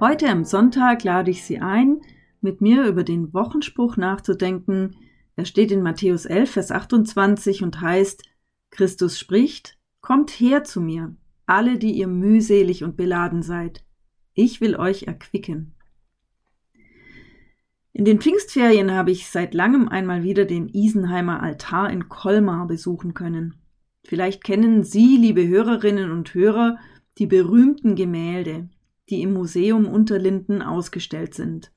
Heute am Sonntag lade ich Sie ein, mit mir über den Wochenspruch nachzudenken. Er steht in Matthäus 11, Vers 28 und heißt, Christus spricht, Kommt her zu mir, alle, die ihr mühselig und beladen seid. Ich will euch erquicken. In den Pfingstferien habe ich seit langem einmal wieder den Isenheimer Altar in Colmar besuchen können. Vielleicht kennen Sie, liebe Hörerinnen und Hörer, die berühmten Gemälde, die im Museum Unterlinden ausgestellt sind.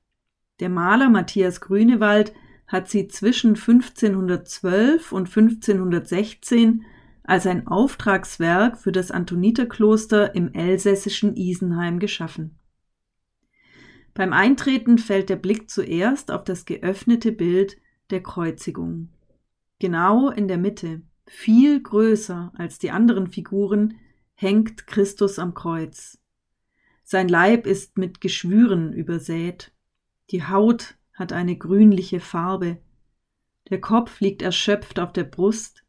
Der Maler Matthias Grünewald hat sie zwischen 1512 und 1516 als ein Auftragswerk für das Antoniterkloster im elsässischen Isenheim geschaffen. Beim Eintreten fällt der Blick zuerst auf das geöffnete Bild der Kreuzigung. Genau in der Mitte, viel größer als die anderen Figuren, hängt Christus am Kreuz. Sein Leib ist mit Geschwüren übersät. Die Haut hat eine grünliche Farbe. Der Kopf liegt erschöpft auf der Brust.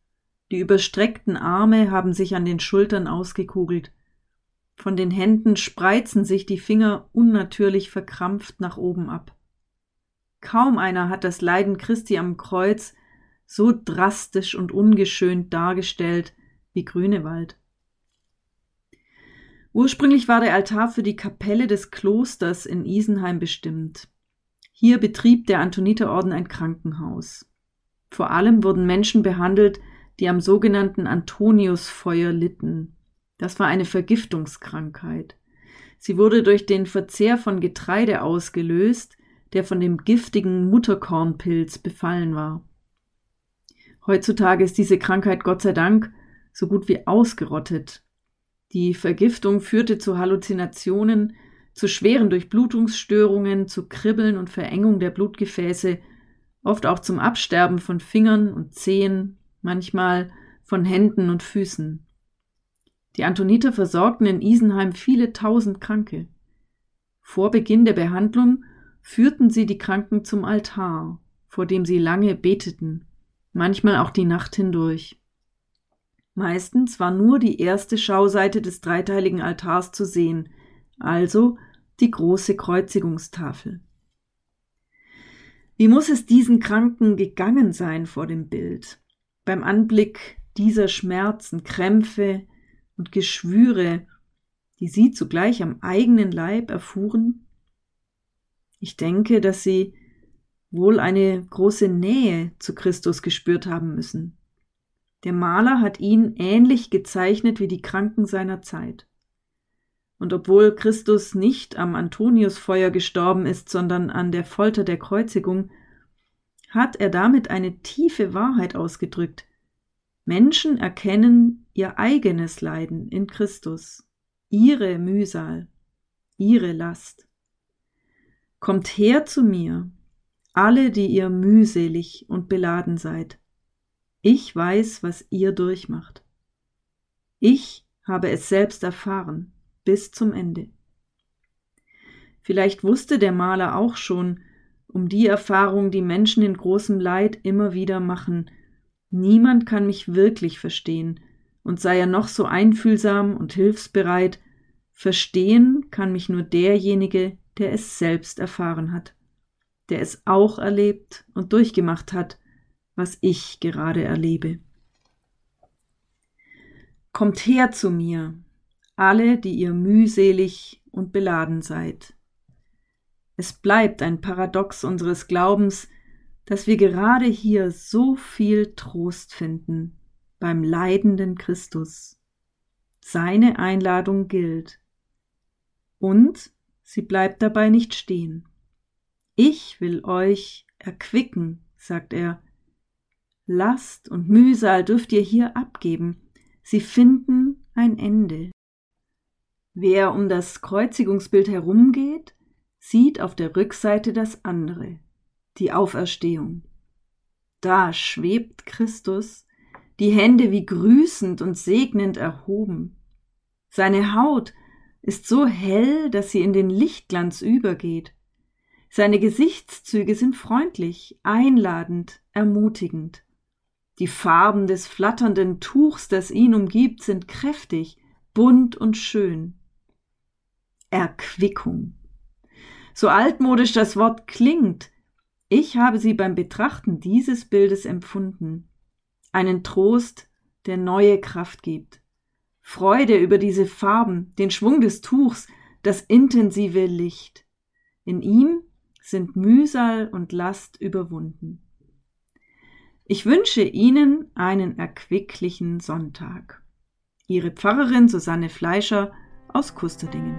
Die überstreckten Arme haben sich an den Schultern ausgekugelt. Von den Händen spreizen sich die Finger unnatürlich verkrampft nach oben ab. Kaum einer hat das Leiden Christi am Kreuz so drastisch und ungeschönt dargestellt wie Grünewald. Ursprünglich war der Altar für die Kapelle des Klosters in Isenheim bestimmt. Hier betrieb der Antoniterorden ein Krankenhaus. Vor allem wurden Menschen behandelt, die am sogenannten Antoniusfeuer litten. Das war eine Vergiftungskrankheit. Sie wurde durch den Verzehr von Getreide ausgelöst, der von dem giftigen Mutterkornpilz befallen war. Heutzutage ist diese Krankheit Gott sei Dank so gut wie ausgerottet. Die Vergiftung führte zu Halluzinationen, zu schweren Durchblutungsstörungen, zu Kribbeln und Verengung der Blutgefäße, oft auch zum Absterben von Fingern und Zehen, manchmal von Händen und Füßen. Die Antoniter versorgten in Isenheim viele tausend Kranke. Vor Beginn der Behandlung führten sie die Kranken zum Altar, vor dem sie lange beteten, manchmal auch die Nacht hindurch. Meistens war nur die erste Schauseite des dreiteiligen Altars zu sehen, also die große Kreuzigungstafel. Wie muss es diesen Kranken gegangen sein vor dem Bild, beim Anblick dieser Schmerzen, Krämpfe und Geschwüre, die sie zugleich am eigenen Leib erfuhren? Ich denke, dass sie wohl eine große Nähe zu Christus gespürt haben müssen. Der Maler hat ihn ähnlich gezeichnet wie die Kranken seiner Zeit. Und obwohl Christus nicht am Antoniusfeuer gestorben ist, sondern an der Folter der Kreuzigung, hat er damit eine tiefe Wahrheit ausgedrückt. Menschen erkennen ihr eigenes Leiden in Christus, ihre Mühsal, ihre Last. Kommt her zu mir, alle, die ihr mühselig und beladen seid, ich weiß, was ihr durchmacht. Ich habe es selbst erfahren, bis zum Ende. Vielleicht wusste der Maler auch schon um die Erfahrung, die Menschen in großem Leid immer wieder machen. Niemand kann mich wirklich verstehen, und sei er noch so einfühlsam und hilfsbereit, verstehen kann mich nur derjenige, der es selbst erfahren hat, der es auch erlebt und durchgemacht hat, was ich gerade erlebe. Kommt her zu mir, alle, die ihr mühselig und beladen seid. Es bleibt ein Paradox unseres Glaubens, dass wir gerade hier so viel Trost finden beim leidenden Christus. Seine Einladung gilt. Und sie bleibt dabei nicht stehen. Ich will euch erquicken, sagt er, Last und Mühsal dürft ihr hier abgeben. Sie finden ein Ende. Wer um das Kreuzigungsbild herumgeht, sieht auf der Rückseite das andere, die Auferstehung. Da schwebt Christus, die Hände wie grüßend und segnend erhoben. Seine Haut ist so hell, dass sie in den Lichtglanz übergeht. Seine Gesichtszüge sind freundlich, einladend, ermutigend. Die Farben des flatternden Tuchs, das ihn umgibt, sind kräftig, bunt und schön. Erquickung. So altmodisch das Wort klingt, ich habe sie beim Betrachten dieses Bildes empfunden. Einen Trost, der neue Kraft gibt. Freude über diese Farben, den Schwung des Tuchs, das intensive Licht. In ihm sind Mühsal und Last überwunden. Ich wünsche Ihnen einen erquicklichen Sonntag. Ihre Pfarrerin Susanne Fleischer aus Kusterdingen.